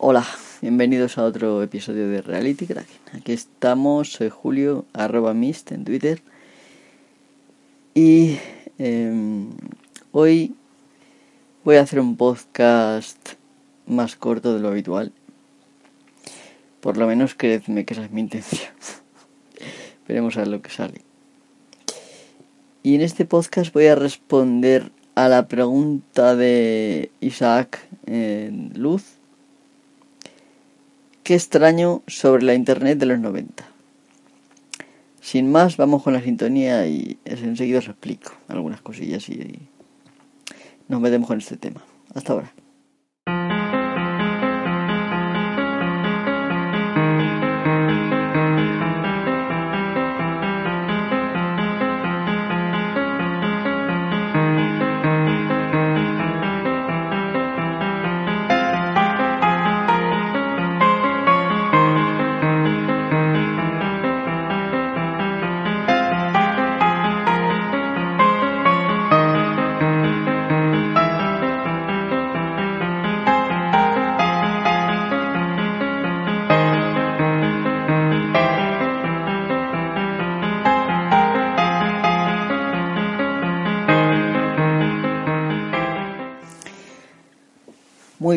Hola, bienvenidos a otro episodio de Reality Kraken. Aquí estamos, soy Julio, arroba mist en Twitter. Y em, hoy voy a hacer un podcast más corto de lo habitual. Por lo menos creedme que esa es mi intención. Veremos a ver lo que sale. Y en este podcast voy a responder a la pregunta de Isaac Luz. Qué extraño sobre la internet de los 90. Sin más, vamos con la sintonía y enseguida os explico algunas cosillas y nos metemos con este tema. Hasta ahora.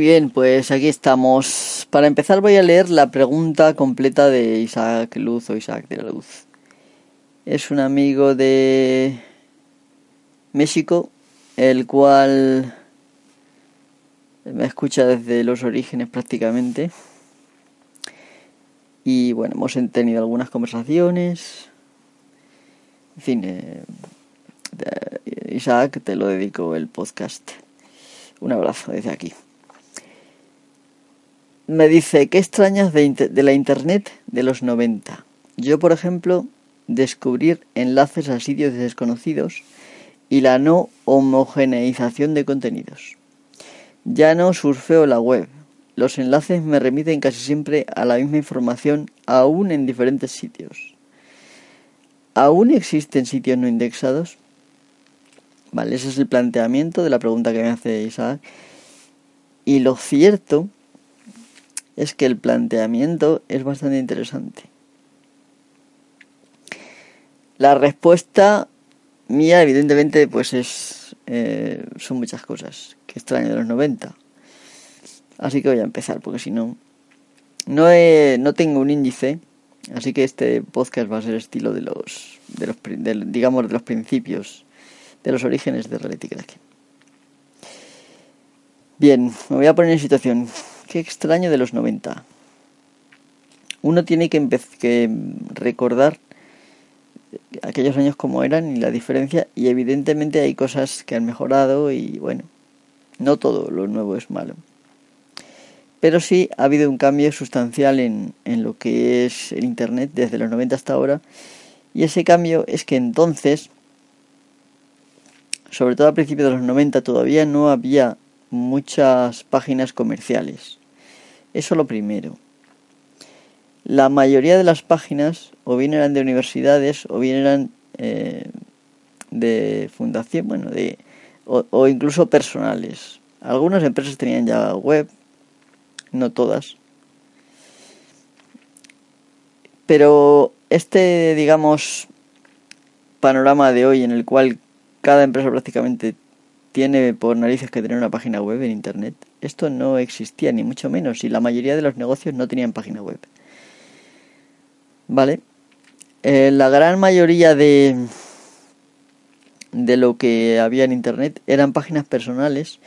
Bien, pues aquí estamos. Para empezar voy a leer la pregunta completa de Isaac Luz o Isaac de la Luz. Es un amigo de México, el cual me escucha desde los orígenes prácticamente. Y bueno, hemos tenido algunas conversaciones. En fin, eh, Isaac, te lo dedico el podcast. Un abrazo desde aquí me dice, ¿qué extrañas de, la Internet de los 90? Yo, por ejemplo, descubrir enlaces a sitios desconocidos y la no homogeneización de contenidos. Ya no surfeo la web. Los enlaces me remiten casi siempre a la misma información, aún en diferentes sitios. ¿Aún existen sitios no indexados? Vale, ese es el planteamiento de la pregunta que me hace Isaac. Y lo cierto es que el planteamiento es bastante interesante. La respuesta mía, evidentemente, pues es eh, son muchas cosas que extraño de los 90. Así que voy a empezar, porque si no, no, no tengo un índice, así que este podcast va a ser estilo de los, de los digamos, de los principios, de los orígenes de Reality Kraken. Bien, me voy a poner en situación. Qué extraño de los 90. Uno tiene que, recordar aquellos años como eran y la diferencia y evidentemente hay cosas que han mejorado y bueno, no todo lo nuevo es malo. Pero sí ha habido un cambio sustancial en, en lo que es el Internet desde los 90 hasta ahora y ese cambio es que entonces, sobre todo a principios de los 90, todavía no había muchas páginas comerciales. Eso lo primero. La mayoría de las páginas o bien eran de universidades o bien eran eh, de fundación, bueno, de o, incluso personales. Algunas empresas tenían ya web, no todas. Pero este, digamos, panorama de hoy en el cual cada empresa prácticamente tiene por narices que tener una página web en Internet. Esto no existía, ni mucho menos, y la mayoría de los negocios no tenían página web. ¿Vale? Eh, la gran mayoría de, de lo que había en Internet eran páginas personales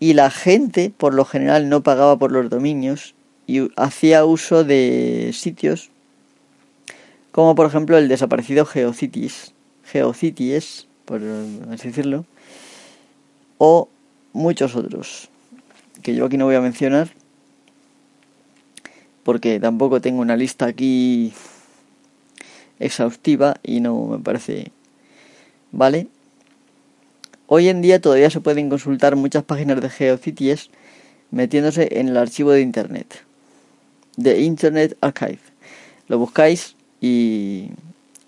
y la gente, por lo general, no pagaba por los dominios y hacía uso de sitios como por ejemplo el desaparecido Geocities, Geocities, por así decirlo, o muchos otros que yo aquí no voy a mencionar porque tampoco tengo una lista aquí exhaustiva y no me parece vale hoy en día todavía se pueden consultar muchas páginas de GeoCities metiéndose en el archivo de internet de Internet Archive. Lo buscáis y,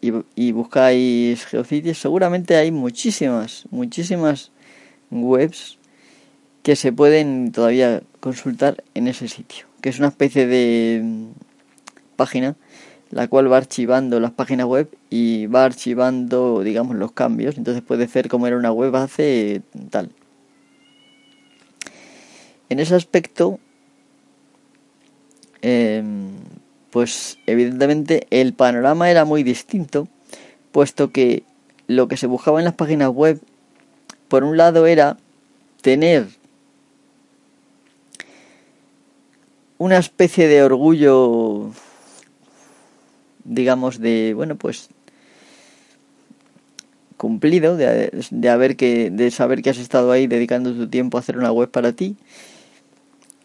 y, buscáis GeoCities seguramente hay muchísimas muchísimas webs que se pueden todavía consultar en ese sitio, que es una especie de mm, página la cual va archivando las páginas web y va archivando, digamos, los cambios. Entonces puede ser como era una web hace tal. En ese aspecto, em, pues evidentemente el panorama era muy distinto, puesto que lo que se buscaba en las páginas web, por un lado era tener una especie de orgullo digamos, de, bueno, pues cumplido, de, de, haber que, de saber que has estado ahí dedicando tu tiempo a hacer una web para ti.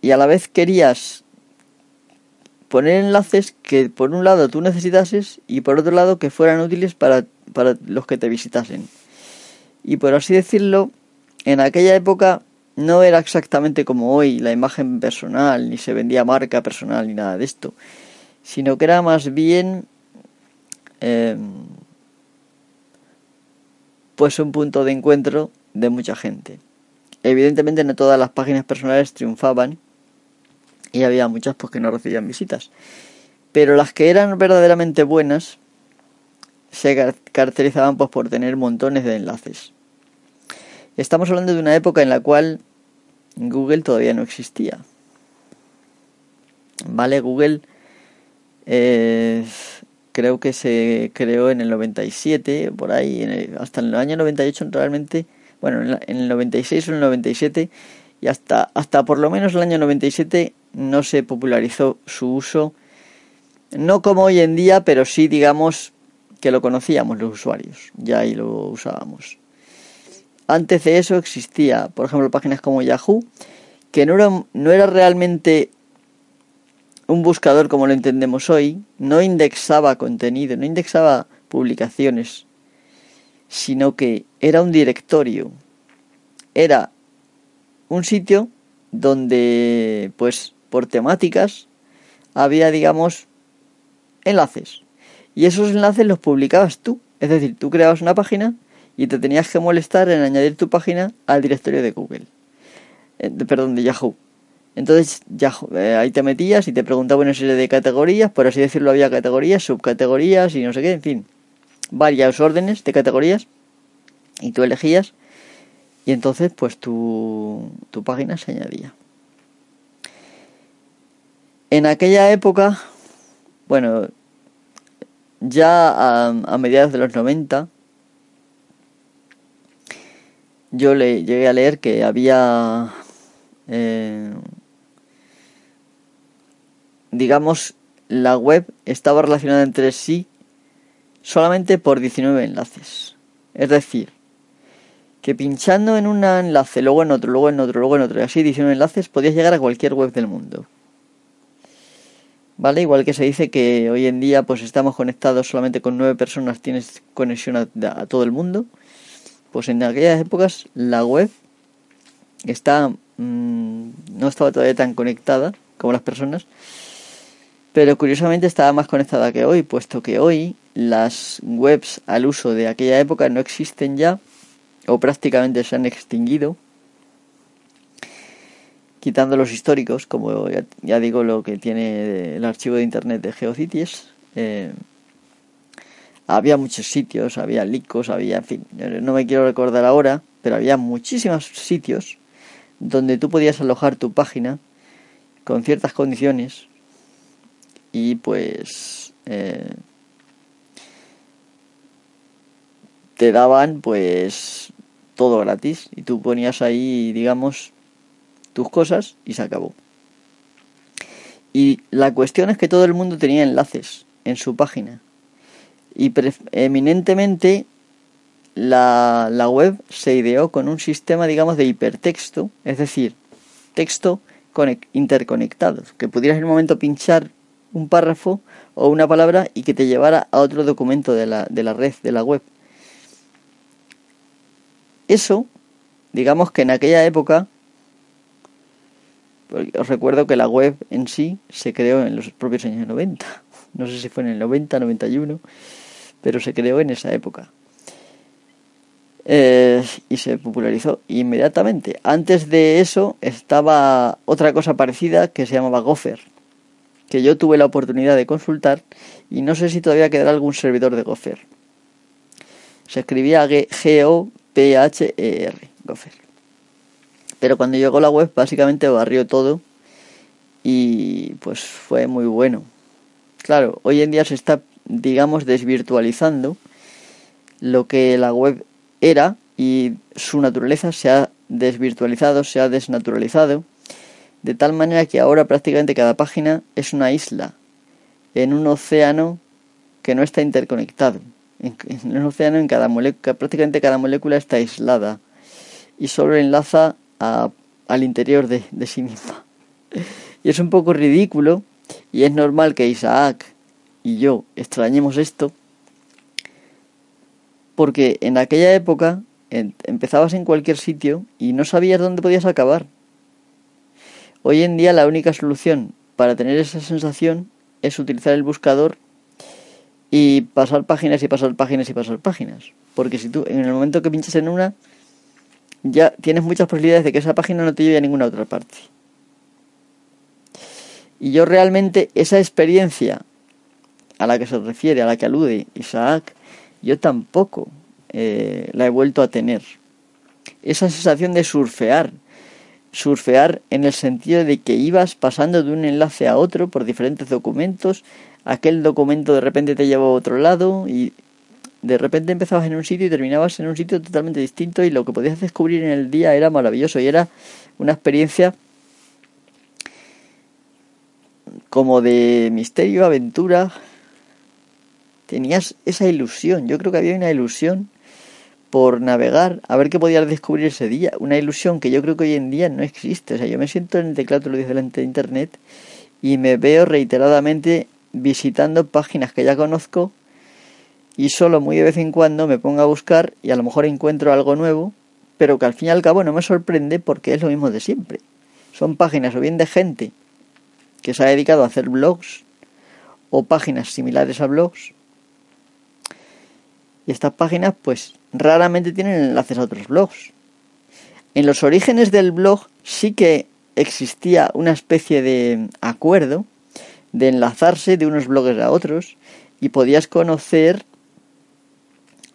Y a la vez querías poner enlaces que por un lado tú necesitases y por otro lado que fueran útiles para, para los que te visitasen. Y por así decirlo, en aquella época no era exactamente como hoy la imagen personal, ni se vendía marca personal, ni nada de esto sino que era más bien em, pues un punto de encuentro de mucha gente. Evidentemente no todas las páginas personales triunfaban y había muchas pues que no recibían visitas. Pero las que eran verdaderamente buenas se caracterizaban pues por tener montones de enlaces. Estamos hablando de una época en la cual Google todavía no existía. Vale, Google creo que se creó en el 97, por ahí, hasta el año 98 realmente, bueno, en, el 96 o en el 97, y hasta, hasta por lo menos el año 97 no se popularizó su uso, no como hoy en día, pero sí digamos que lo conocíamos los usuarios, ya ahí lo usábamos. Antes de eso existía, por ejemplo, páginas como Yahoo, que no era, no era realmente un buscador como lo entendemos hoy no indexaba contenido, no indexaba publicaciones, sino que era un directorio. Era un sitio donde, pues, por temáticas, había, digamos, enlaces. Y esos enlaces los publicabas tú. Es decir, tú creabas una página y te tenías que molestar en añadir tu página al directorio de Google. Eh, perdón, de Yahoo. Entonces ya eh, ahí te metías y te preguntaba una serie de categorías, por así decirlo había categorías, subcategorías y no sé qué, en fin, varias órdenes de categorías y tú elegías y entonces pues tu, tu página se añadía. En aquella época, bueno, ya a, mediados de los 90, yo le llegué a leer que había eh, digamos, la web estaba relacionada entre sí solamente por 19 enlaces. Es decir, que pinchando en un enlace, luego en otro, luego en otro, luego en otro, y así 19 enlaces, podías llegar a cualquier web del mundo. ¿Vale? Igual que se dice que hoy en día pues estamos conectados solamente con 9 personas, tienes conexión a, todo el mundo. Pues en aquellas épocas la web está mm, no estaba todavía tan conectada como las personas pero curiosamente estaba más conectada que hoy, puesto que hoy las webs al uso de aquella época no existen ya o prácticamente se han extinguido, quitando los históricos, como ya, digo lo que tiene el archivo de internet de Geocities. Eh, había muchos sitios, había licos, había, en fin, no me quiero recordar ahora, pero había muchísimos sitios donde tú podías alojar tu página con ciertas condiciones y pues eh, te daban pues todo gratis y tú ponías ahí digamos tus cosas y se acabó y la cuestión es que todo el mundo tenía enlaces en su página y eminentemente la, la web se ideó con un sistema digamos de hipertexto es decir texto interconectado que pudieras en un momento pinchar un párrafo o una palabra y que te llevara a otro documento de la, de la red, de la web. Eso, digamos que en aquella época, os recuerdo que la web en sí se creó en los propios años 90, no sé si fue en el 90, 91, pero se creó en esa época. Eh, y se popularizó inmediatamente. Antes de eso estaba otra cosa parecida que se llamaba Gopher, que yo tuve la oportunidad de consultar y no sé si todavía quedará algún servidor de Gopher. Se escribía G-O-P-H-E-R, Gopher. Pero cuando llegó la web básicamente barrió todo y pues fue muy bueno. Claro, hoy en día se está, digamos, desvirtualizando lo que la web era y su naturaleza se ha desvirtualizado, se ha desnaturalizado, de tal manera que ahora prácticamente cada página es una isla en un océano que no está interconectado. En, un océano en cada molécula, prácticamente cada molécula está aislada y solo enlaza al interior de, de sí misma. Y es un poco ridículo y es normal que Isaac y yo extrañemos esto porque en aquella época empezabas en cualquier sitio y no sabías dónde podías acabar. Hoy en día la única solución para tener esa sensación es utilizar el buscador y pasar páginas y pasar páginas y pasar páginas. Porque si tú en el momento que pinchas en una, ya tienes muchas posibilidades de que esa página no te lleve a ninguna otra parte. Y yo realmente esa experiencia a la que se refiere, a la que alude Isaac, yo tampoco eh, la he vuelto a tener. Esa sensación de surfear, surfear en el sentido de que ibas pasando de un enlace a otro por diferentes documentos, aquel documento de repente te llevaba a otro lado y de repente empezabas en un sitio y terminabas en un sitio totalmente distinto y lo que podías descubrir en el día era maravilloso y era una experiencia como de misterio, aventura, tenías esa ilusión. Yo creo que había una ilusión por navegar, a ver qué podías descubrir ese día. Una ilusión que yo creo que hoy en día no existe. O sea, yo me siento en el teclado delante de internet y me veo reiteradamente visitando páginas que ya conozco y solo muy de vez en cuando me pongo a buscar y a lo mejor encuentro algo nuevo, pero que al fin y al cabo no me sorprende porque es lo mismo de siempre. Son páginas o bien de gente que se ha dedicado a hacer blogs o páginas similares a blogs y estas páginas pues raramente tienen enlaces a otros blogs. En los orígenes del blog sí que existía una especie de acuerdo de enlazarse de unos bloggers a otros y podías conocer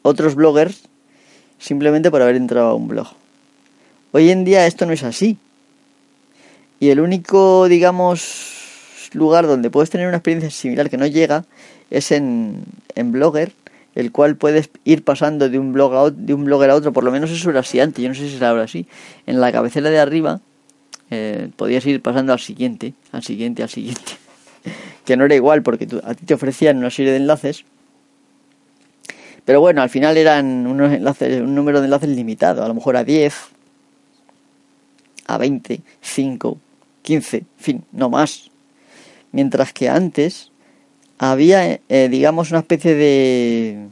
otros bloggers simplemente por haber entrado a un blog. Hoy en día esto no es así. Y el único, digamos, lugar donde puedes tener una experiencia similar que no llega es en, en Blogger el cual puedes ir pasando de un blog a de un blogger a otro, por lo menos eso era así antes, yo no sé si será ahora así. En la cabecera de arriba eh, podías ir pasando al siguiente, al siguiente, al siguiente. que no era igual porque a ti te ofrecían una serie de enlaces. Pero bueno, al final eran unos enlaces, un número de enlaces limitado, a lo mejor a 10, a 20, 5, 15, en fin, no más. Mientras que antes había, eh, digamos, una especie de...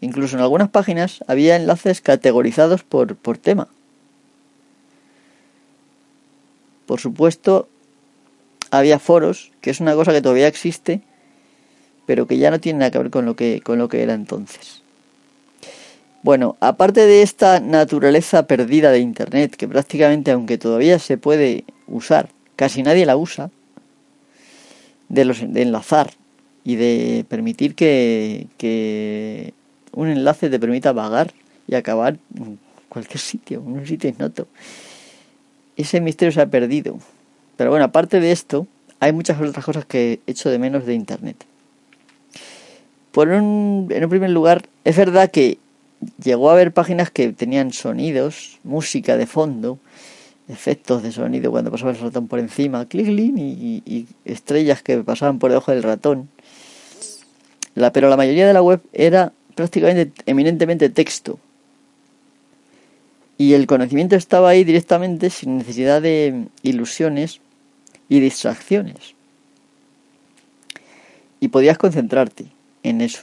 Incluso en algunas páginas había enlaces categorizados por, por tema. Por supuesto, había foros, que es una cosa que todavía existe, pero que ya no tiene nada que ver con lo que, con lo que era entonces. Bueno, aparte de esta naturaleza perdida de Internet, que prácticamente, aunque todavía se puede usar, casi nadie la usa, de, los, de enlazar y de permitir que, que un enlace te permita vagar y acabar en cualquier sitio, en un sitio ignoto. Ese misterio se ha perdido. Pero bueno, aparte de esto, hay muchas otras cosas que he hecho de menos de Internet. Por un, en un primer lugar, es verdad que llegó a haber páginas que tenían sonidos, música de fondo, efectos de sonido cuando pasaba el ratón por encima, clic, clic, y, estrellas que pasaban por debajo del ratón. Pero la mayoría de la web era prácticamente eminentemente texto. Y el conocimiento estaba ahí directamente sin necesidad de ilusiones y distracciones. Y podías concentrarte en eso.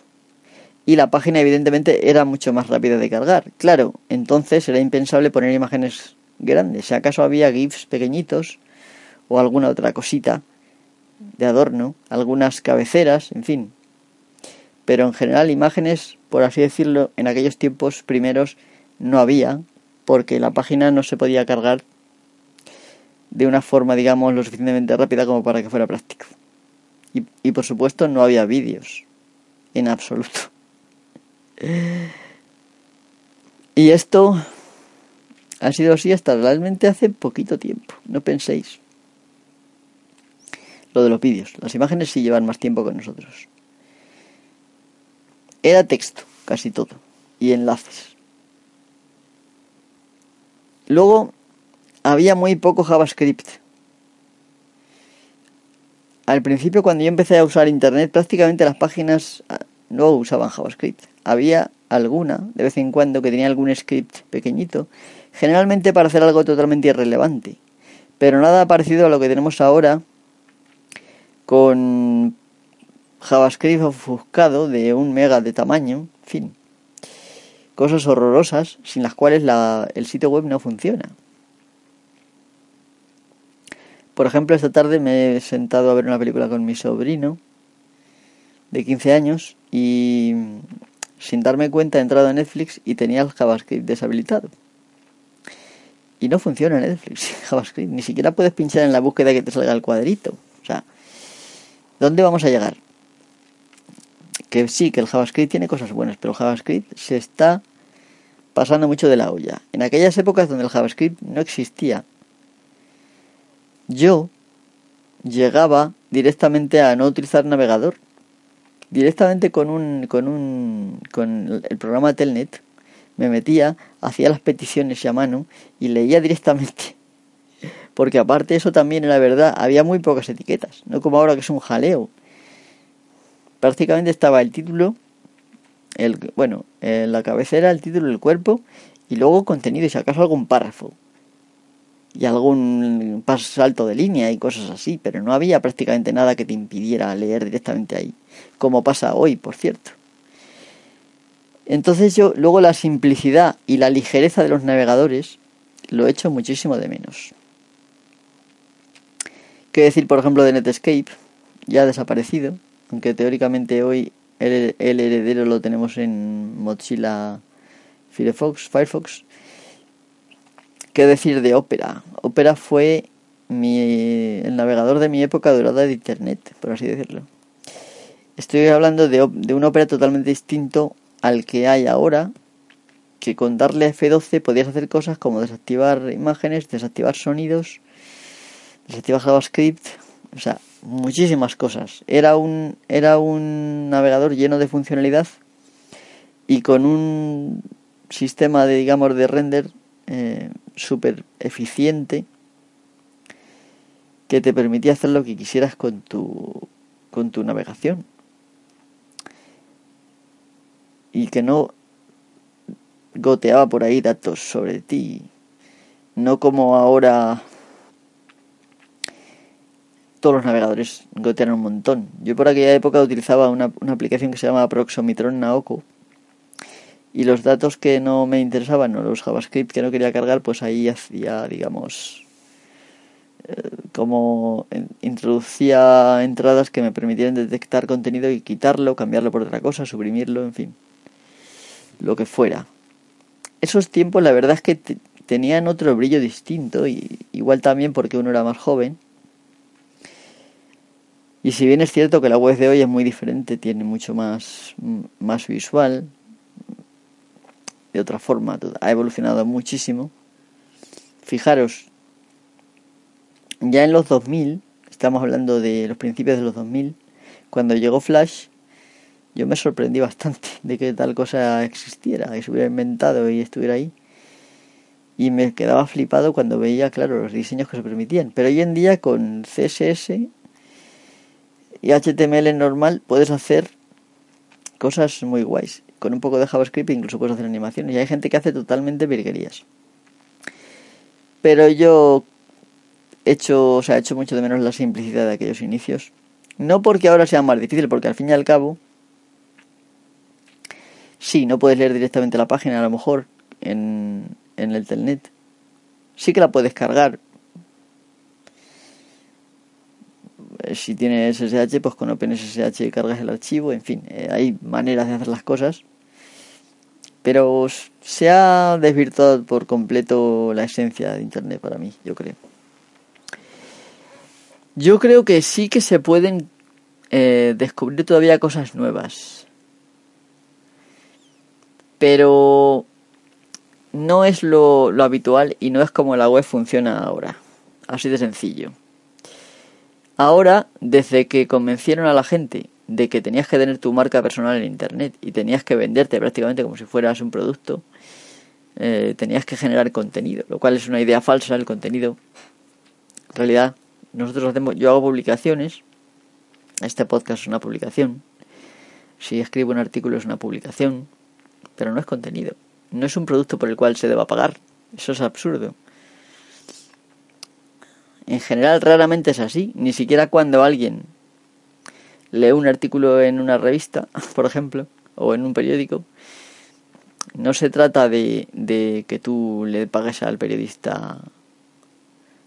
Y la página evidentemente era mucho más rápida de cargar. Claro, entonces era impensable poner imágenes grandes. Si acaso había GIFs pequeñitos o alguna otra cosita de adorno, algunas cabeceras, en fin. pero en general imágenes, por así decirlo, en aquellos tiempos primeros no había, porque la página no se podía cargar de una forma, digamos, lo suficientemente rápida como para que fuera práctico. Y, y por supuesto no había vídeos, en absoluto. Y esto ha sido así hasta realmente hace poquito tiempo, no penséis. Lo de los vídeos, las imágenes sí llevan más tiempo que nosotros. Era texto, casi todo, y enlaces. Luego había muy poco JavaScript. Al principio cuando yo empecé a usar Internet prácticamente las páginas no usaban JavaScript. Había alguna, de vez en cuando, que tenía algún script pequeñito, generalmente para hacer algo totalmente irrelevante. Pero nada parecido a lo que tenemos ahora con JavaScript ofuscado de un mega de tamaño, en fin. Cosas horrorosas sin las cuales el sitio web no funciona. Por ejemplo, esta tarde me he sentado a ver una película con mi sobrino de 15 años y sin darme cuenta he entrado a Netflix y tenía el JavaScript deshabilitado. Y no funciona Netflix JavaScript, ni siquiera puedes pinchar en la búsqueda que te salga el cuadrito. O sea, ¿dónde vamos a llegar? Que sí, que el JavaScript tiene cosas buenas, pero el JavaScript se está pasando mucho de la olla. En aquellas épocas donde el JavaScript no existía, yo llegaba directamente a no utilizar navegador directamente con un con un con el programa Telnet me metía, hacía las peticiones a mano y leía directamente. Porque aparte eso también era verdad, había muy pocas etiquetas, no como ahora que es un jaleo. Prácticamente estaba el título, el bueno, en la cabecera, el título, el cuerpo y luego contenido y si acaso algún párrafo y algún salto de línea y cosas así, pero no había prácticamente nada que te impidiera leer directamente ahí, como pasa hoy, por cierto. Entonces yo luego la simplicidad y la ligereza de los navegadores lo echo muchísimo de menos. ¿Qué decir, por ejemplo, de Netscape? Ya ha desaparecido, aunque teóricamente hoy el, el heredero lo tenemos en Mozilla Firefox, Firefox ¿Qué decir de Opera? Opera fue mi, el navegador de mi época dorada de Internet, por así decirlo. Estoy hablando de, de un Opera totalmente distinto al que hay ahora, que con darle F12 podías hacer cosas como desactivar imágenes, desactivar sonidos, desactivar JavaScript, o sea, muchísimas cosas. Era un, era un navegador lleno de funcionalidad y con un sistema de, digamos, de render eh, súper eficiente que te permitía hacer lo que quisieras con tu, con tu navegación. Y que no goteaba por ahí datos sobre ti. No como ahora todos los navegadores gotean un montón. Yo por aquella época utilizaba una, una aplicación que se llama Proxomitron Naoko y los datos que no me interesaban o los JavaScript que no quería cargar, pues ahí hacía, digamos, eh, como introducía entradas que me permitieran detectar contenido y quitarlo, cambiarlo por otra cosa, suprimirlo, en fin, lo que fuera. Esos tiempos la verdad es que tenían otro brillo distinto y igual también porque uno era más joven. Y si bien es cierto que la web de hoy es muy diferente, tiene mucho más, más visual, de otra forma, ha evolucionado muchísimo. Fijaros, ya en los 2000, estamos hablando de los principios de los 2000, cuando llegó Flash, yo me sorprendí bastante de que tal cosa existiera, que se hubiera inventado y estuviera ahí. Y me quedaba flipado cuando veía, claro, los diseños que se permitían. Pero hoy en día con CSS y HTML normal puedes hacer cosas muy guays con un poco de JavaScript incluso puedes hacer animaciones. Y hay gente que hace totalmente virguerías. Pero yo he hecho, o sea, he hecho mucho de menos la simplicidad de aquellos inicios. No porque ahora sea más difícil, porque al fin y al cabo, sí, no puedes leer directamente la página a lo mejor en, en el telnet. Sí que la puedes cargar. Si tienes SSH, pues con OpenSSH cargas el archivo, en fin, eh, hay maneras de hacer las cosas. Pero se ha desvirtuado por completo la esencia de Internet para mí, yo creo. Yo creo que sí que se pueden eh, descubrir todavía cosas nuevas. Pero no es lo, lo habitual y no es como la web funciona ahora. Así de sencillo. Ahora, desde que convencieron a la gente de que tenías que tener tu marca personal en Internet y tenías que venderte prácticamente como si fueras un producto, eh, tenías que generar contenido, lo cual es una idea falsa, el contenido. En realidad, nosotros hacemos, yo hago publicaciones, este podcast es una publicación, si escribo un artículo es una publicación, pero no es contenido, no es un producto por el cual se deba pagar, eso es absurdo. En general raramente es así, ni siquiera cuando alguien lee un artículo en una revista, por ejemplo, o en un periódico, no se trata de, de que tú le pagues al periodista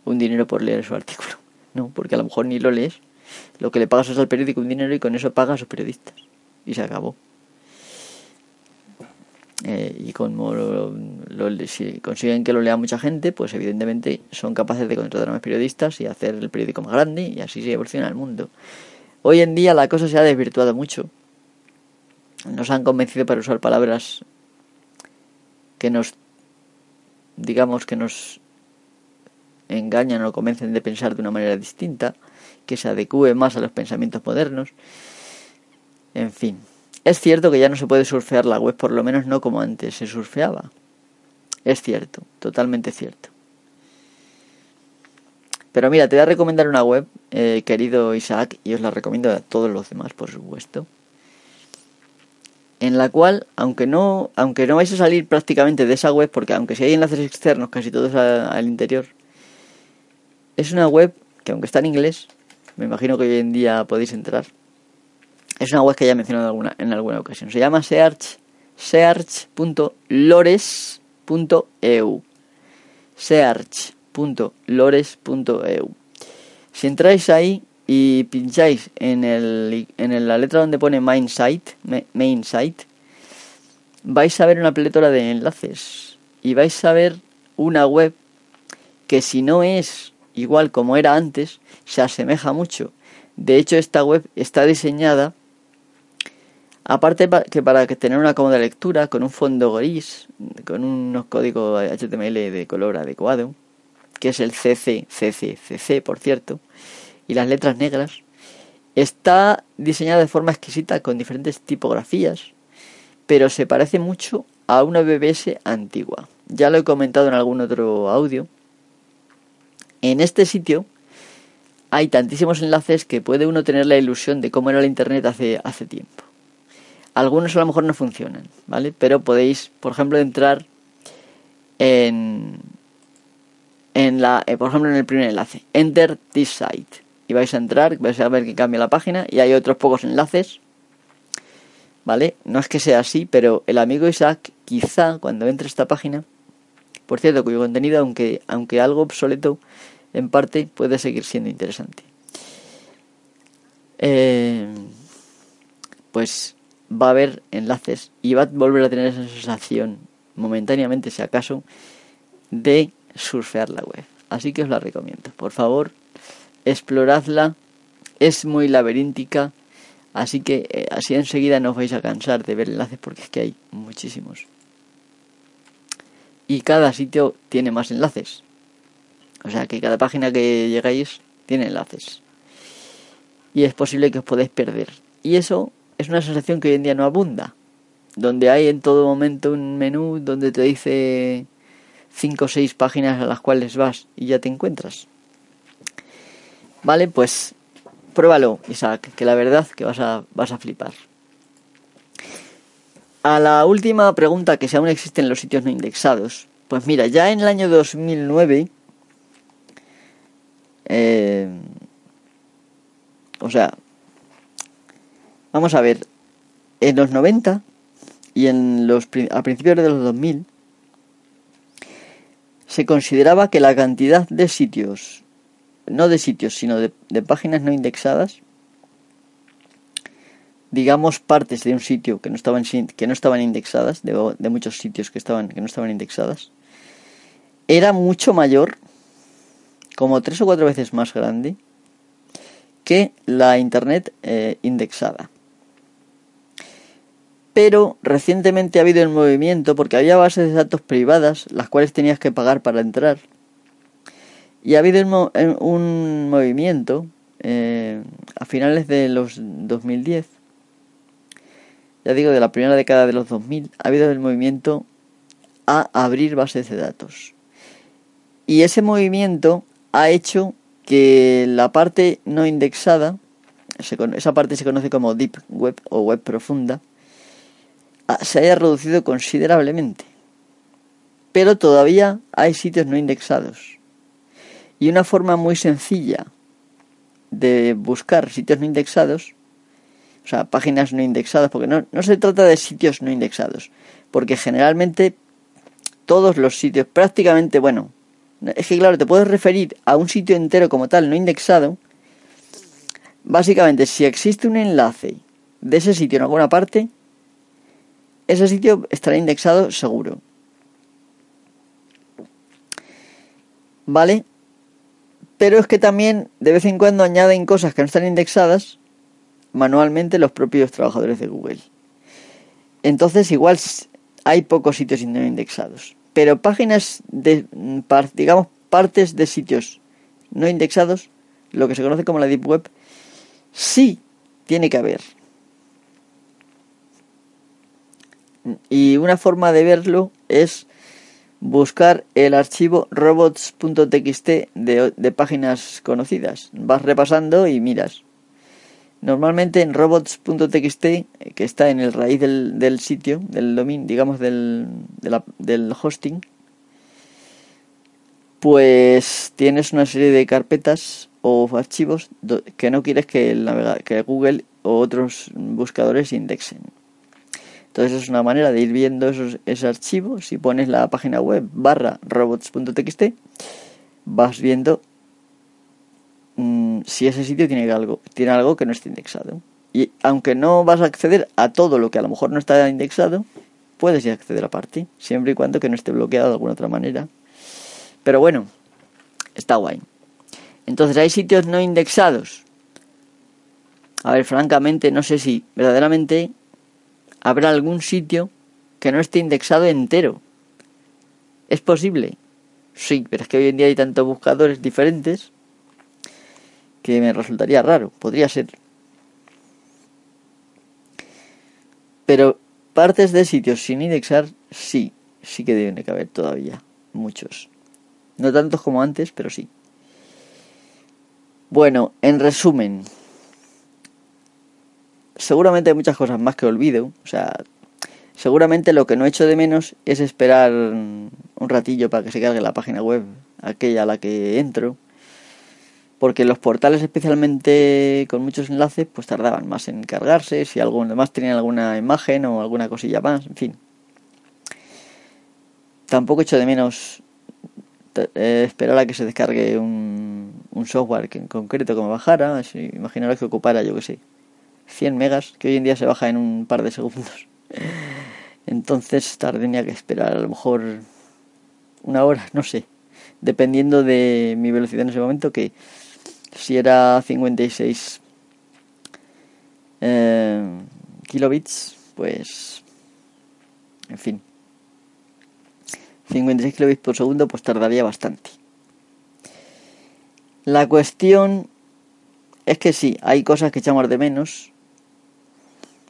un dinero por leer su artículo, no, porque a lo mejor ni lo lees, lo que le pagas es al periódico un dinero y con eso pagas a sus periodistas, y se acabó. Eh, y como si consiguen que lo lea mucha gente, pues evidentemente son capaces de contratar a más periodistas y hacer el periódico más grande y así se evoluciona el mundo. Hoy en día la cosa se ha desvirtuado mucho. Nos han convencido para usar palabras que nos, digamos, que nos engañan o convencen de pensar de una manera distinta, que se adecue más a los pensamientos modernos. En fin, es cierto que ya no se puede surfear la web, por lo menos no como antes se surfeaba. Es cierto, totalmente cierto. Pero mira, te voy a recomendar una web, eh, querido Isaac, y os la recomiendo a todos los demás, por supuesto. En la cual, aunque no, aunque no vais a salir prácticamente de esa web, porque aunque si hay enlaces externos, casi todos al interior, es una web que aunque está en inglés, me imagino que hoy en día podéis entrar es una web que ya he mencionado en alguna, en alguna ocasión. Se llama search, search.lores.eu. Search.lores.eu. Si entráis ahí y pincháis en, el, en la letra donde pone main site, main site, vais a ver una plétora de enlaces y vais a ver una web que si no es igual como era antes, se asemeja mucho. De hecho, esta web está diseñada Aparte que para tener una cómoda lectura con un fondo gris, con unos códigos HTML de color adecuado, que es el CC, CC, CC, por cierto, y las letras negras, está diseñada de forma exquisita con diferentes tipografías, pero se parece mucho a una BBS antigua. Ya lo he comentado en algún otro audio. En este sitio hay tantísimos enlaces que puede uno tener la ilusión de cómo era la internet hace, hace tiempo. Algunos a lo mejor no funcionan, ¿vale? Pero podéis, por ejemplo, entrar en, en la, eh, por ejemplo, en el primer enlace, enter this site. Y vais a entrar, vais a ver que cambia la página y hay otros pocos enlaces. ¿Vale? No es que sea así, pero el amigo Isaac quizá cuando entre a esta página, por cierto, cuyo contenido, aunque, aunque algo obsoleto, en parte puede seguir siendo interesante. Eh, pues va a haber enlaces y va a volver a tener esa sensación, momentáneamente si acaso, de surfear la web. Así que os la recomiendo. Por favor, exploradla. Es muy laberíntica. Así que eh, así enseguida no os vais a cansar de ver enlaces porque es que hay muchísimos. Y cada sitio tiene más enlaces. O sea que cada página que llegáis tiene enlaces. Y es posible que os podáis perder. Y eso es una sensación que hoy en día no abunda. Donde hay en todo momento un menú donde te dice cinco o seis páginas a las cuales vas y ya te encuentras. Vale, pues pruébalo, Isaac, que la verdad que vas a, vas a flipar. A la última pregunta que si aún existen los sitios no indexados. Pues mira, ya en el año 2009, eh, o sea, Vamos a ver, en los 90 y en los, a principios de los 2000 se consideraba que la cantidad de sitios no de sitios, sino de, páginas no indexadas, digamos partes de un sitio que no estaban que no estaban indexadas de, muchos sitios que estaban que no estaban indexadas era mucho mayor como tres o cuatro veces más grande que la internet eh, indexada pero recientemente ha habido el movimiento porque había bases de datos privadas las cuales tenías que pagar para entrar. Y ha habido un movimiento eh, a finales de los 2010 ya digo de la primera década de los 2000 ha habido el movimiento a abrir bases de datos. Y ese movimiento ha hecho que la parte no indexada esa parte se conoce como deep web o web profunda se haya reducido considerablemente. Pero todavía hay sitios no indexados. Y una forma muy sencilla de buscar sitios no indexados, o sea, páginas no indexadas, porque no, no se trata de sitios no indexados, porque generalmente todos los sitios, prácticamente, bueno, es que claro, te puedes referir a un sitio entero como tal, no indexado. Básicamente, si existe un enlace de ese sitio en alguna parte, ese sitio estará indexado seguro. ¿Vale? Pero es que también de vez en cuando añaden cosas que no están indexadas manualmente los propios trabajadores de Google. Entonces igual hay pocos sitios indexados. Pero páginas de, digamos, partes de sitios no indexados, lo que se conoce como la Deep Web, sí tiene que haber. Y una forma de verlo es buscar el archivo robots.txt de, páginas conocidas. Vas repasando y miras. Normalmente en robots.txt, que está en el raíz del, del sitio, del dominio, digamos del, del hosting, pues tienes una serie de carpetas o archivos que no quieres que, el que Google o otros buscadores indexen. Entonces es una manera de ir viendo esos, ese archivo. Si pones la página web barra robots.txt, vas viendo mm, si ese sitio tiene algo, tiene algo que no esté indexado. Y aunque no vas a acceder a todo lo que a lo mejor no está indexado, puedes ir a acceder aparte, siempre y cuando que no esté bloqueado de alguna otra manera. Pero bueno, está guay. Entonces hay sitios no indexados. A ver, francamente, no sé si verdaderamente habrá algún sitio que no esté indexado entero. ¿Es posible? Sí, pero es que hoy en día hay tantos buscadores diferentes que me resultaría raro. Podría ser. Pero partes de sitios sin indexar, sí, sí que deben de caber todavía. Muchos. No tantos como antes, pero sí. Bueno, en resumen, seguramente hay muchas cosas más que olvido. O sea, seguramente lo que no he hecho de menos es esperar un ratillo para que se cargue la página web, aquella a la que entro. Porque los portales, especialmente con muchos enlaces, pues tardaban más en cargarse. Si algún demás tenían alguna imagen o alguna cosilla más, en fin. Tampoco he hecho de menos eh, esperar a que se descargue un, un software que en concreto que me bajara. Si, imaginaros que ocupara, yo que sé, 100 megas, que hoy en día se baja en un par de segundos. Entonces tardría que esperar a lo mejor una hora, no sé, dependiendo de mi velocidad en ese momento, que si era 56 eh, kilobits, pues, en fin, 56 kilobits por segundo, pues tardaría bastante. La cuestión es que sí, hay cosas que echamos de menos,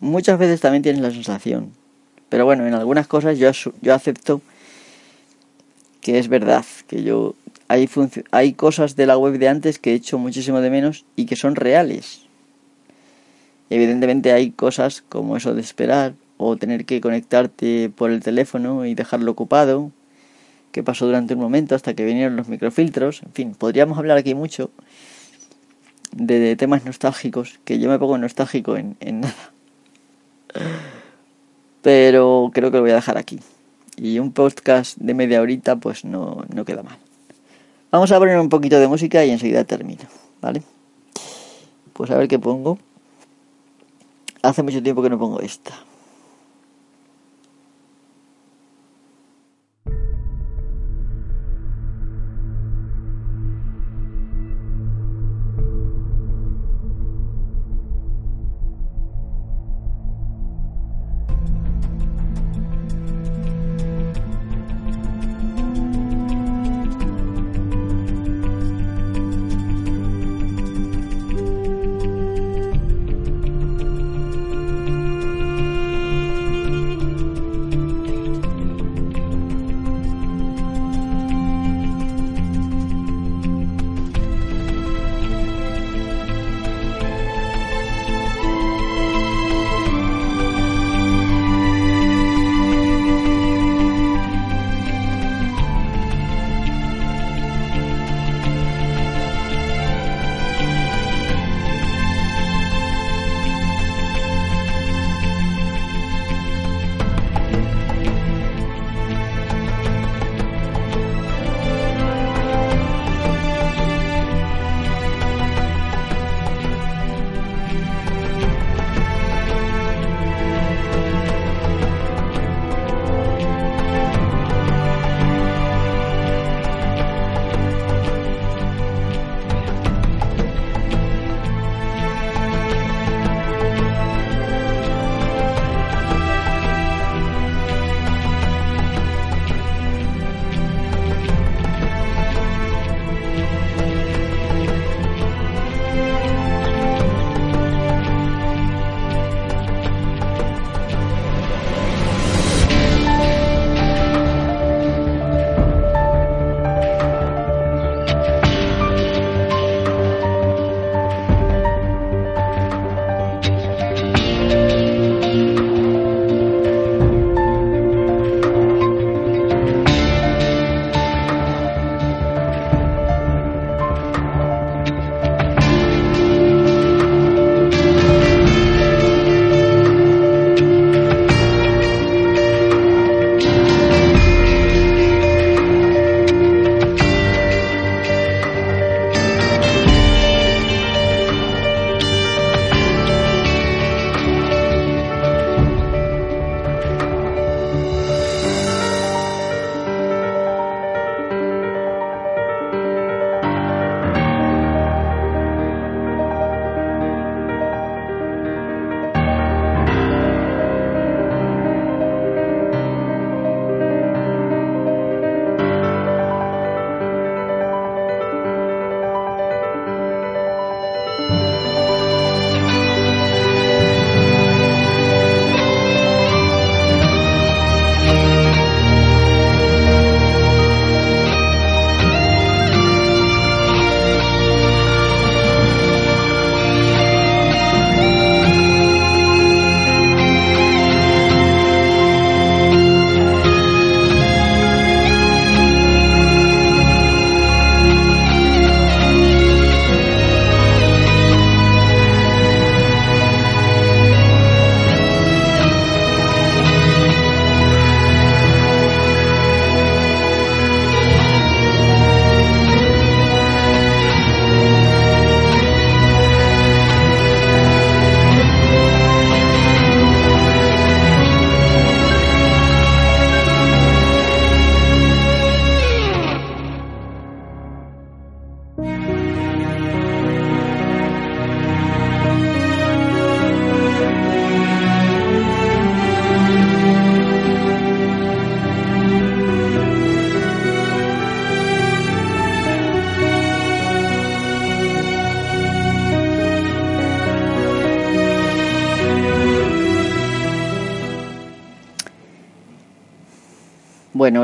muchas veces también tienes la sensación. Pero bueno, en algunas cosas yo, yo acepto que es verdad, que yo hay, hay cosas de la web de antes que he hecho muchísimo de menos y que son reales. Evidentemente hay cosas como eso de esperar o tener que conectarte por el teléfono y dejarlo ocupado, que pasó durante un momento hasta que vinieron los microfiltros, en fin, podríamos hablar aquí mucho de, temas nostálgicos, que yo me pongo nostálgico en, en nada. Pero creo que lo voy a dejar aquí. Y un podcast de media horita pues no, no queda mal. Vamos a poner un poquito de música y enseguida termino, ¿vale? Pues a ver qué pongo. Hace mucho tiempo que no pongo esta.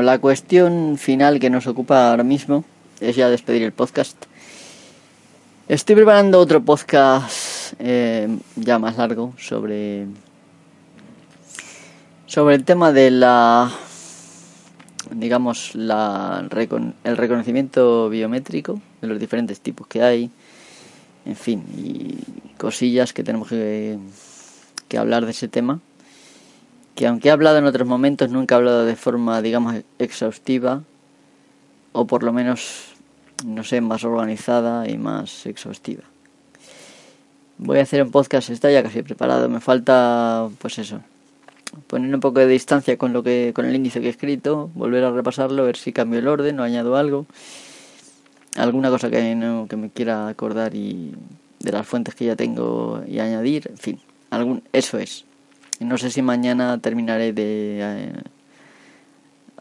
La cuestión final que nos ocupa ahora mismo es ya despedir el podcast. Estoy preparando otro podcast eh, ya más largo sobre sobre el tema de la digamos la el reconocimiento biométrico de los diferentes tipos que hay en fin y cosillas que tenemos que, que hablar de ese tema que aunque he hablado en otros momentos, nunca he hablado de forma, digamos, exhaustiva, o por lo menos no sé, más organizada y más exhaustiva. Voy a hacer un podcast, está ya casi preparado, me falta, pues eso, poner un poco de distancia con lo que con el índice que he escrito, volver a repasarlo, ver si cambio el orden o añado algo, alguna cosa que no que me quiera acordar y de las fuentes que ya tengo y añadir, en fin, algún eso es. No sé si mañana terminaré de eh,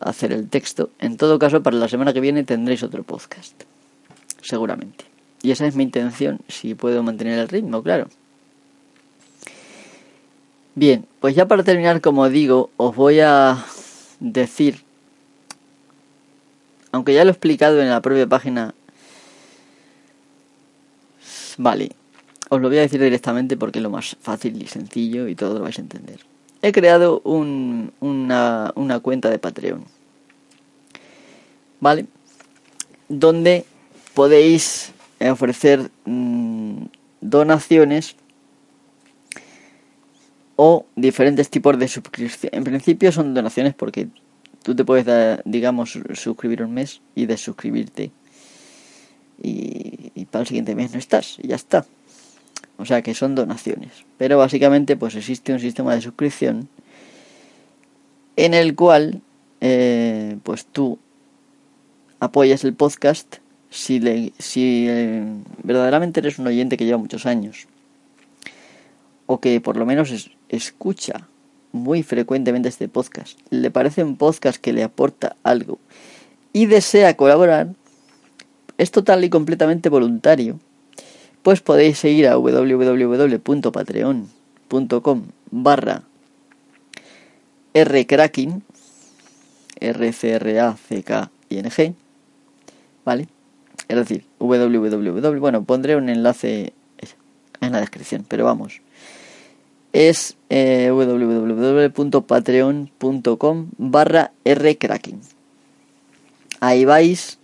hacer el texto. En todo caso, para la semana que viene tendréis otro podcast, seguramente. Y esa es mi intención, si puedo mantener el ritmo, claro. Bien, pues ya para terminar, como digo, os voy a decir, aunque ya lo he explicado en la propia página, vale, os lo voy a decir directamente porque es lo más fácil y sencillo y todo lo vais a entender. He creado un, una, cuenta de Patreon, ¿vale? Donde podéis ofrecer mm, donaciones o diferentes tipos de suscripción. En principio son donaciones porque tú te puedes, dar, digamos, suscribir un mes y desuscribirte. Y, y para el siguiente mes no estás y ya está. O sea que son donaciones. Pero básicamente pues existe un sistema de suscripción en el cual eh, pues tú apoyas el podcast si, le, si eh, verdaderamente eres un oyente que lleva muchos años o que por lo menos es, escucha muy frecuentemente este podcast, le parece un podcast que le aporta algo y desea colaborar, es total y completamente voluntario, pues podéis seguir a www.patreon.com barra rcracking, r c r a c k i n g ¿vale? Es decir, www, bueno, pondré un enlace en la descripción, pero vamos, es eh, www.patreon.com barra rcracking. Ahí vais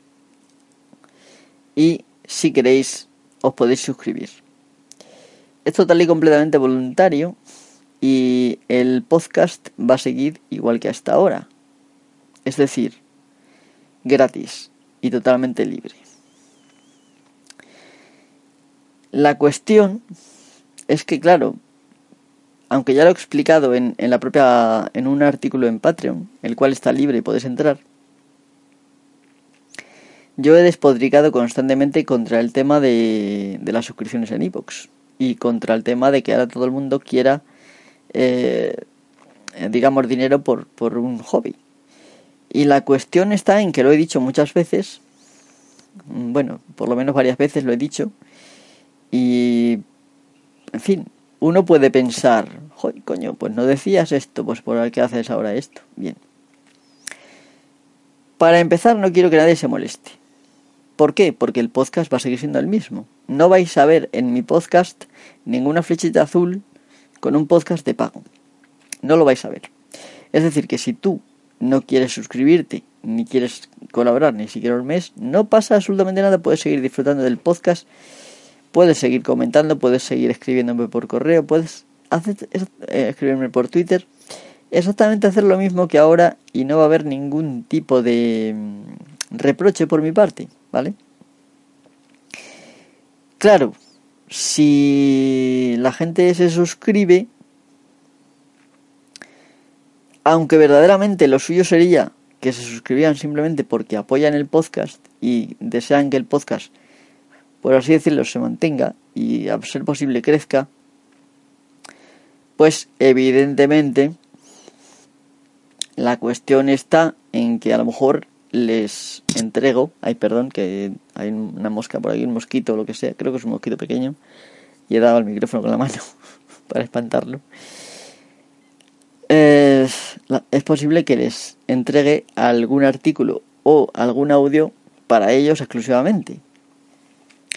y si queréis os podéis suscribir. Es total y completamente voluntario y el podcast va a seguir igual que hasta ahora. Es decir, gratis y totalmente libre. La cuestión es que, claro, aunque ya lo he explicado en, en, la propia en un artículo en Patreon, el cual está libre y puedes entrar. Yo he despodricado constantemente contra el tema de, de las suscripciones en iVoox y contra el tema de que ahora todo el mundo quiera, eh, digamos, dinero por, por un hobby. Y la cuestión está en que lo he dicho muchas veces, bueno, por lo menos varias veces lo he dicho, y, en fin, uno puede pensar, Joder, coño, pues no decías esto, pues por qué haces ahora esto. Bien. Para empezar, no quiero que nadie se moleste. ¿Por qué? Porque el podcast va a seguir siendo el mismo. No vais a ver en mi podcast ninguna flechita azul con un podcast de pago. No lo vais a ver. Es decir, que si tú no quieres suscribirte, ni quieres colaborar, ni siquiera un mes, no pasa absolutamente nada, puedes seguir disfrutando del podcast Puedes seguir comentando, puedes seguir escribiéndome por correo, puedes hacer, eh, escribirme por Twitter. Exactamente hacer lo mismo que ahora y no va a haber ningún tipo de mm, reproche por mi parte, ¿vale? Claro, si la gente se suscribe, aunque verdaderamente lo suyo sería que se suscribieran simplemente porque apoyan el podcast y desean que el podcast por así decirlo, se mantenga y a ser posible crezca, pues evidentemente la cuestión está en que a lo mejor les entrego, ay perdón, que hay una mosca por aquí, un mosquito o lo que sea, creo que es un mosquito pequeño, y he dado el micrófono con la mano para espantarlo. Es, es posible que les entregue algún artículo o algún audio para ellos exclusivamente,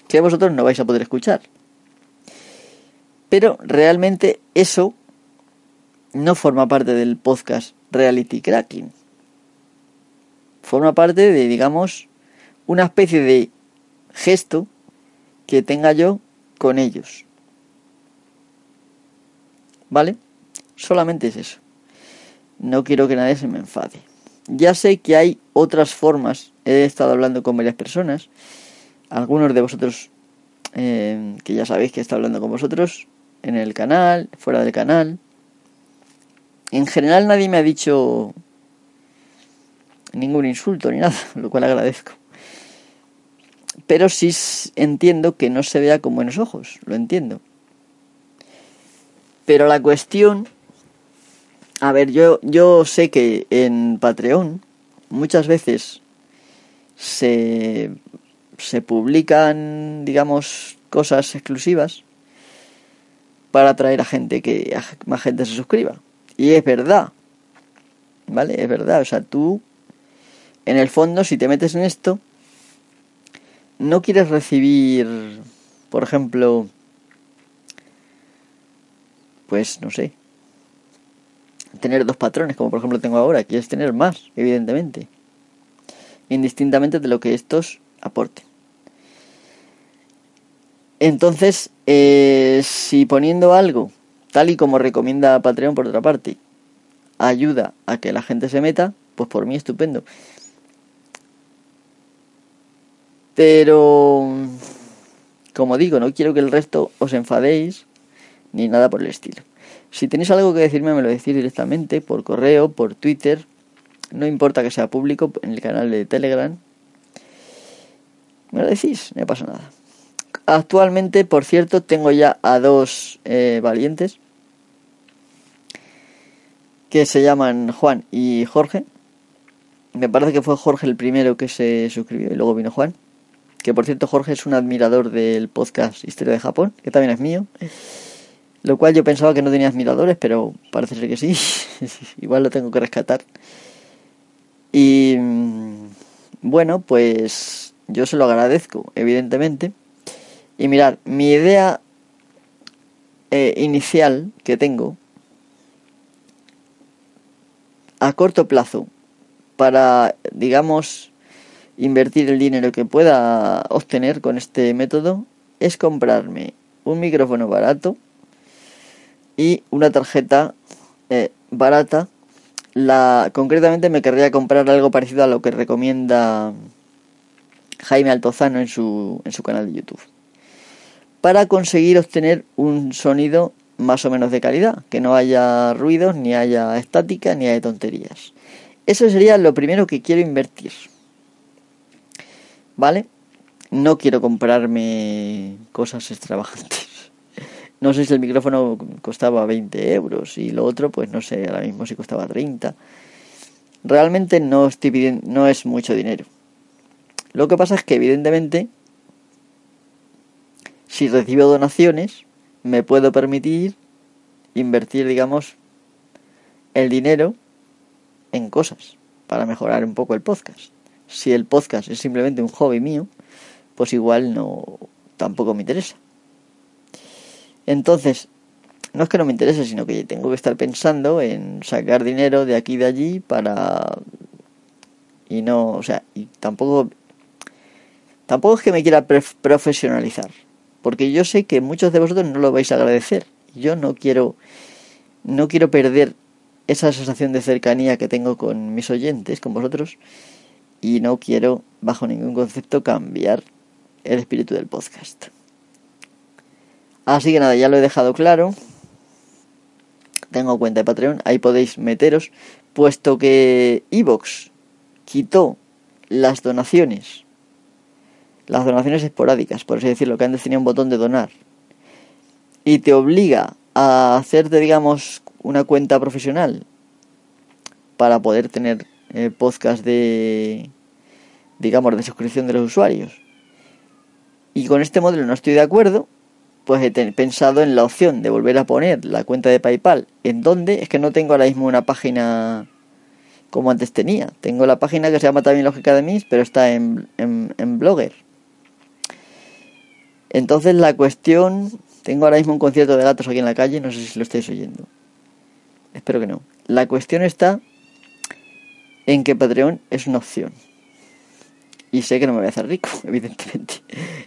que vosotros no vais a poder escuchar. Pero realmente eso no forma parte del podcast Reality Cracking. Forma parte de, digamos, una especie de gesto que tenga yo con ellos. ¿Vale? Solamente es eso. No quiero que nadie se me enfade. Ya sé que hay otras formas, he estado hablando con varias personas, algunos de vosotros eh, que ya sabéis que está hablando con vosotros en el canal, fuera del canal. En general nadie me ha dicho ningún insulto ni nada, lo cual agradezco. Pero sí entiendo que no se vea con buenos ojos, lo entiendo. Pero la cuestión, a ver, yo, yo sé que en Patreon muchas veces se, se publican, digamos, cosas exclusivas para atraer a gente que más gente se suscriba. Y es verdad, ¿vale? Es verdad, o sea, tú, en el fondo, si te metes en esto, no quieres recibir, por ejemplo, pues no sé, tener dos patrones, como por ejemplo tengo ahora, quieres tener más, evidentemente, indistintamente de lo que estos aporten. Entonces, eh, si poniendo algo, tal y como recomienda Patreon por otra parte, ayuda a que la gente se meta, pues por mí estupendo. Pero, como digo, no quiero que el resto os enfadéis ni nada por el estilo. Si tenéis algo que decirme, me lo decís directamente por correo, por Twitter. No importa que sea público, en el canal de Telegram. Me lo decís, no pasa nada. Actualmente, por cierto, tengo ya a dos eh, valientes que se llaman Juan y Jorge. Me parece que fue Jorge el primero que se suscribió y luego vino Juan. Que por cierto, Jorge es un admirador del podcast Historia de Japón, que también es mío. Lo cual yo pensaba que no tenía admiradores, pero parece ser que sí. Igual lo tengo que rescatar. Y mm, bueno, pues yo se lo agradezco, evidentemente. Y mirad, mi idea eh, inicial que tengo a corto plazo para, digamos, invertir el dinero que pueda obtener con este método es comprarme un micrófono barato y una tarjeta eh, barata. La, concretamente me querría comprar algo parecido a lo que recomienda Jaime Altozano en su, en su canal de YouTube. Para conseguir obtener un sonido más o menos de calidad, que no haya ruidos, ni haya estática, ni haya tonterías. Eso sería lo primero que quiero invertir. ¿Vale? No quiero comprarme cosas extravagantes. No sé si el micrófono costaba 20 euros y lo otro, pues no sé, ahora mismo si costaba 30. Realmente no, estoy no es mucho dinero. Lo que pasa es que evidentemente, si recibo donaciones, me puedo permitir invertir, digamos, el dinero en cosas para mejorar un poco el podcast si el podcast es simplemente un hobby mío, pues igual no tampoco me interesa. Entonces, no es que no me interese, sino que tengo que estar pensando en sacar dinero de aquí y de allí para y no, o sea, y tampoco tampoco es que me quiera profesionalizar, porque yo sé que muchos de vosotros no lo vais a agradecer. Yo no quiero no quiero perder esa sensación de cercanía que tengo con mis oyentes, con vosotros, y no quiero bajo ningún concepto cambiar el espíritu del podcast. Así que nada, ya lo he dejado claro. Tengo cuenta de Patreon, ahí podéis meteros, puesto que Evox quitó las donaciones, las donaciones esporádicas, por así decirlo, que antes tenía un botón de donar, y te obliga a hacerte, digamos, una cuenta profesional para poder tener eh, podcast de, digamos, de suscripción de los usuarios. Y con este modelo no estoy de acuerdo, pues he pensado en la opción de volver a poner la cuenta de PayPal. ¿En dónde? Es que no tengo ahora mismo una página como antes tenía. Tengo la página que se llama también Lógica de Mis, pero está en, en, en Blogger. Entonces la cuestión... Tengo ahora mismo un concierto de gatos aquí en la calle, no sé si lo estáis oyendo. Espero que no. La cuestión está en que Patreon es una opción. Y sé que no me voy a hacer rico, evidentemente.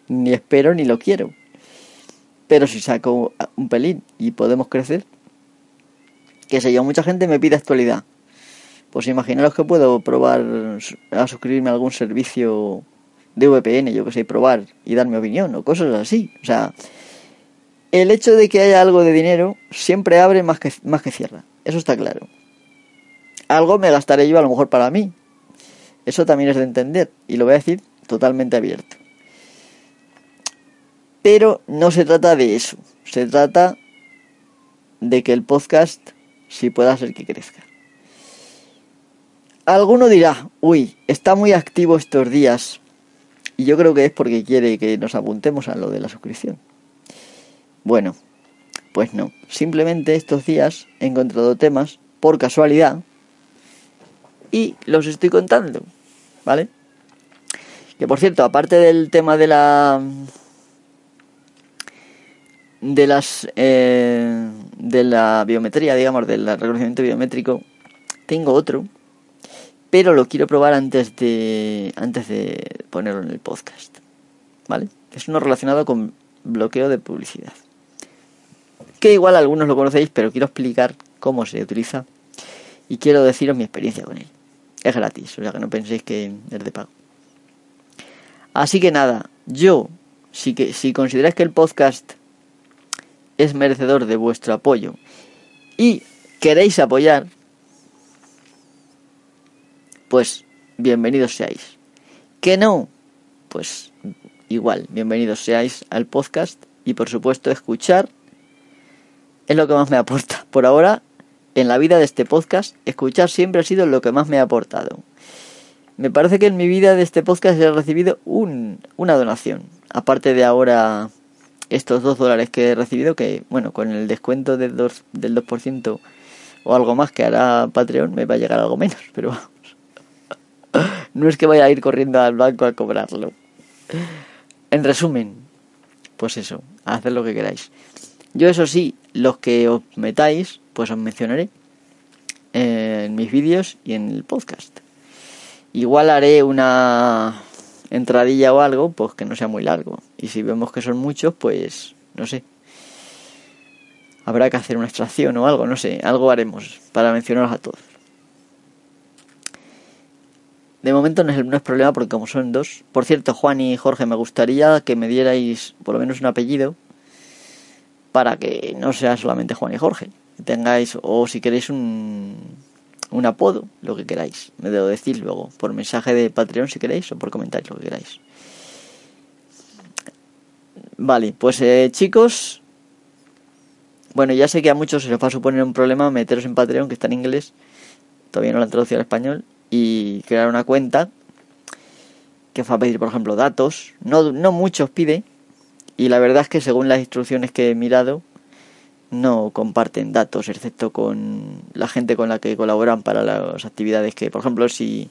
Ni espero ni lo quiero. Pero si saco un pelín y podemos crecer, que sé yo, mucha gente me pide actualidad. Pues imaginaros que puedo probar a suscribirme a algún servicio de VPN, yo que sé, probar y dar mi opinión o cosas así. O sea, el hecho de que haya algo de dinero siempre abre más que, más que cierra. Eso está claro. Algo me gastaré yo a lo mejor para mí. Eso también es de entender y lo voy a decir totalmente abierto. Pero no se trata de eso. Se trata de que el podcast sí pueda ser que crezca. Alguno dirá, uy, está muy activo estos días. Y yo creo que es porque quiere que nos apuntemos a lo de la suscripción. Bueno, pues no. Simplemente estos días he encontrado temas por casualidad y los estoy contando. ¿Vale? Que por cierto, aparte del tema de la de las eh, de la biometría, digamos, del reconocimiento biométrico, tengo otro, pero lo quiero probar antes de antes de ponerlo en el podcast, ¿vale? Es uno relacionado con bloqueo de publicidad, que igual algunos lo conocéis, pero quiero explicar cómo se utiliza y quiero deciros mi experiencia con él. Es gratis, o sea que no penséis que es de pago. Así que nada, yo, si, que, si consideráis que el podcast es merecedor de vuestro apoyo y queréis apoyar, pues bienvenidos seáis. Que no, pues igual, bienvenidos seáis al podcast y por supuesto escuchar es lo que más me aporta. Por ahora, en la vida de este podcast, escuchar siempre ha sido lo que más me ha aportado. Me parece que en mi vida de este podcast he recibido un, una donación. Aparte de ahora estos dos dólares que he recibido, que bueno, con el descuento del 2%, del 2% o algo más que hará Patreon, me va a llegar algo menos, pero vamos. no es que vaya a ir corriendo al banco a cobrarlo. En resumen, pues eso, haced lo que queráis. Yo eso sí, los que os metáis, pues os mencionaré en mis vídeos y en el podcast. Igual haré una entradilla o algo, pues que no sea muy largo. Y si vemos que son muchos, pues no sé. Habrá que hacer una extracción o algo, no sé, algo haremos para mencionaros a todos. De momento no es, no es problema porque como son dos. Por cierto, Juan y Jorge, me gustaría que me dierais por lo menos un apellido para que no sea solamente Juan y Jorge. Que tengáis, o si queréis un, un apodo, lo que queráis. Me debo decir luego, por mensaje de Patreon si queréis, o por comentarios, lo que queráis. Vale, pues eh, chicos, bueno, ya sé que a muchos se les va a suponer un problema meteros en Patreon, que está en inglés, todavía no lo han traducido al español, y crear una cuenta que os va a pedir, por ejemplo, datos. No, no muchos pide, y la verdad es que según las instrucciones que he mirado, no comparten datos, excepto con la gente con la que colaboran para las actividades que, por ejemplo, si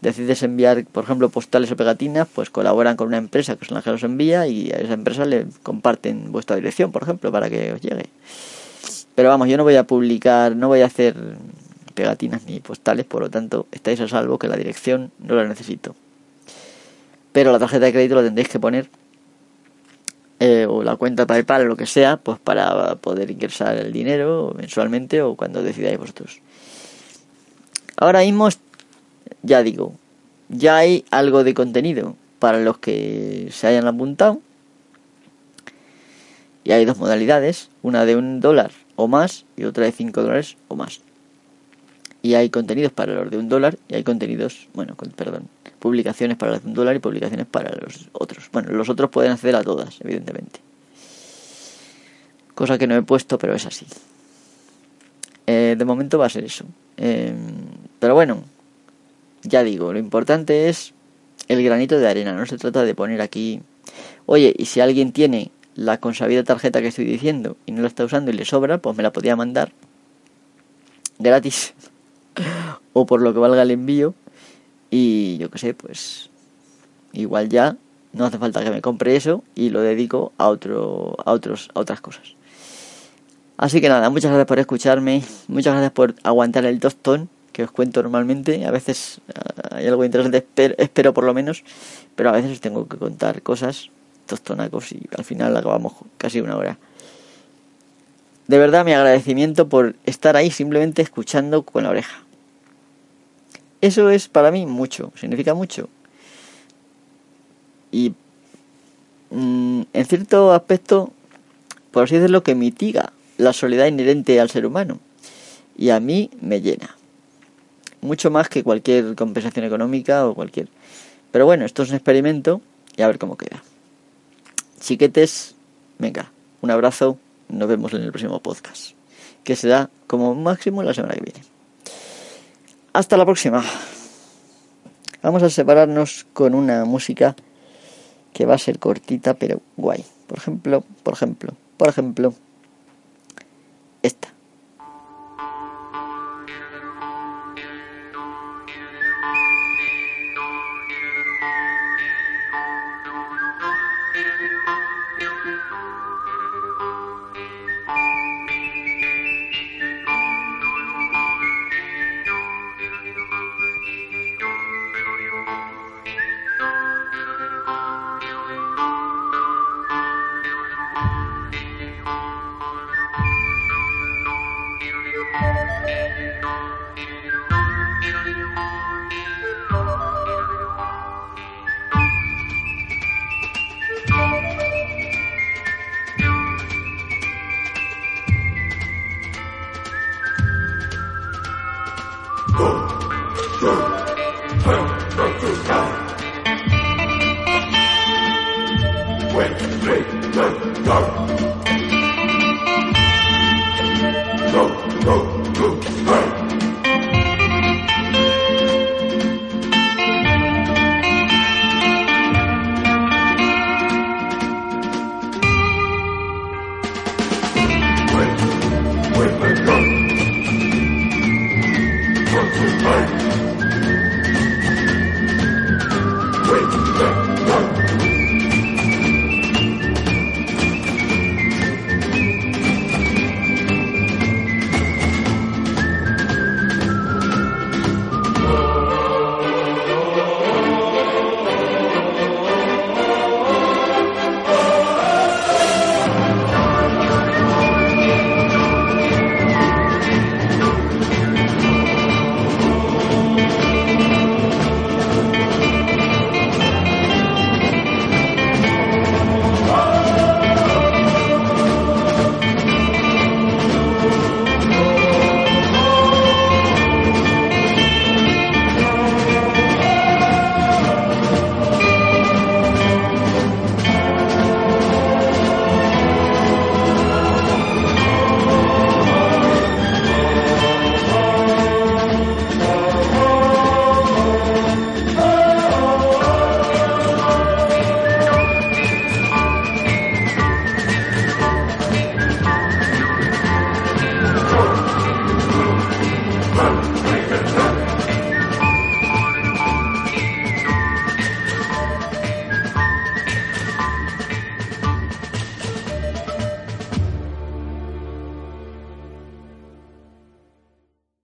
decides enviar, por ejemplo, postales o pegatinas, pues colaboran con una empresa que es la que los envía y a esa empresa le comparten vuestra dirección, por ejemplo, para que os llegue. Pero vamos, yo no voy a publicar, no voy a hacer pegatinas ni postales, por lo tanto, estáis a salvo que la dirección no la necesito. Pero la tarjeta de crédito la tendréis que poner eh, o la cuenta PayPal o lo que sea, pues para poder ingresar el dinero mensualmente o cuando decidáis vosotros. Ahora mismo, ya digo, ya hay algo de contenido para los que se hayan apuntado. Y hay dos modalidades, una de un dólar o más y otra de cinco dólares o más. Y hay contenidos para los de un dólar y hay contenidos, bueno, perdón, publicaciones para un dólar y publicaciones para los otros. Bueno, los otros pueden acceder a todas, evidentemente. Cosa que no he puesto, pero es así. Eh, de momento va a ser eso. Em, pero bueno, ya digo, lo importante es el granito de arena. No se trata de poner aquí, oye, y si alguien tiene la consabida tarjeta que estoy diciendo y no la está usando y le sobra, pues me la podía mandar gratis o por lo que valga el envío y yo qué sé, pues igual ya no hace falta que me compre eso y lo dedico a otro a otros a otras cosas. Así que nada, muchas gracias por escucharme, muchas gracias por aguantar el tostón que os cuento normalmente. A veces eh, hay algo interesante, espero, espero por lo menos, pero a veces os tengo que contar cosas tostonacos y al final acabamos casi una hora. De verdad mi agradecimiento por estar ahí simplemente escuchando con la oreja. Eso es para mí mucho, significa mucho. y mm, en cierto aspecto, por así decirlo, que mitiga la soledad inherente al ser humano. Y a mí me llena. Mucho más que cualquier compensación económica o cualquier... Pero bueno, esto es un experimento y a ver cómo queda. Chiquetes, venga, un abrazo, nos vemos en el próximo podcast, que será como máximo la semana que viene. Hasta la próxima. Vamos a separarnos con una música que va a ser cortita pero guay. Por ejemplo, por ejemplo, por ejemplo,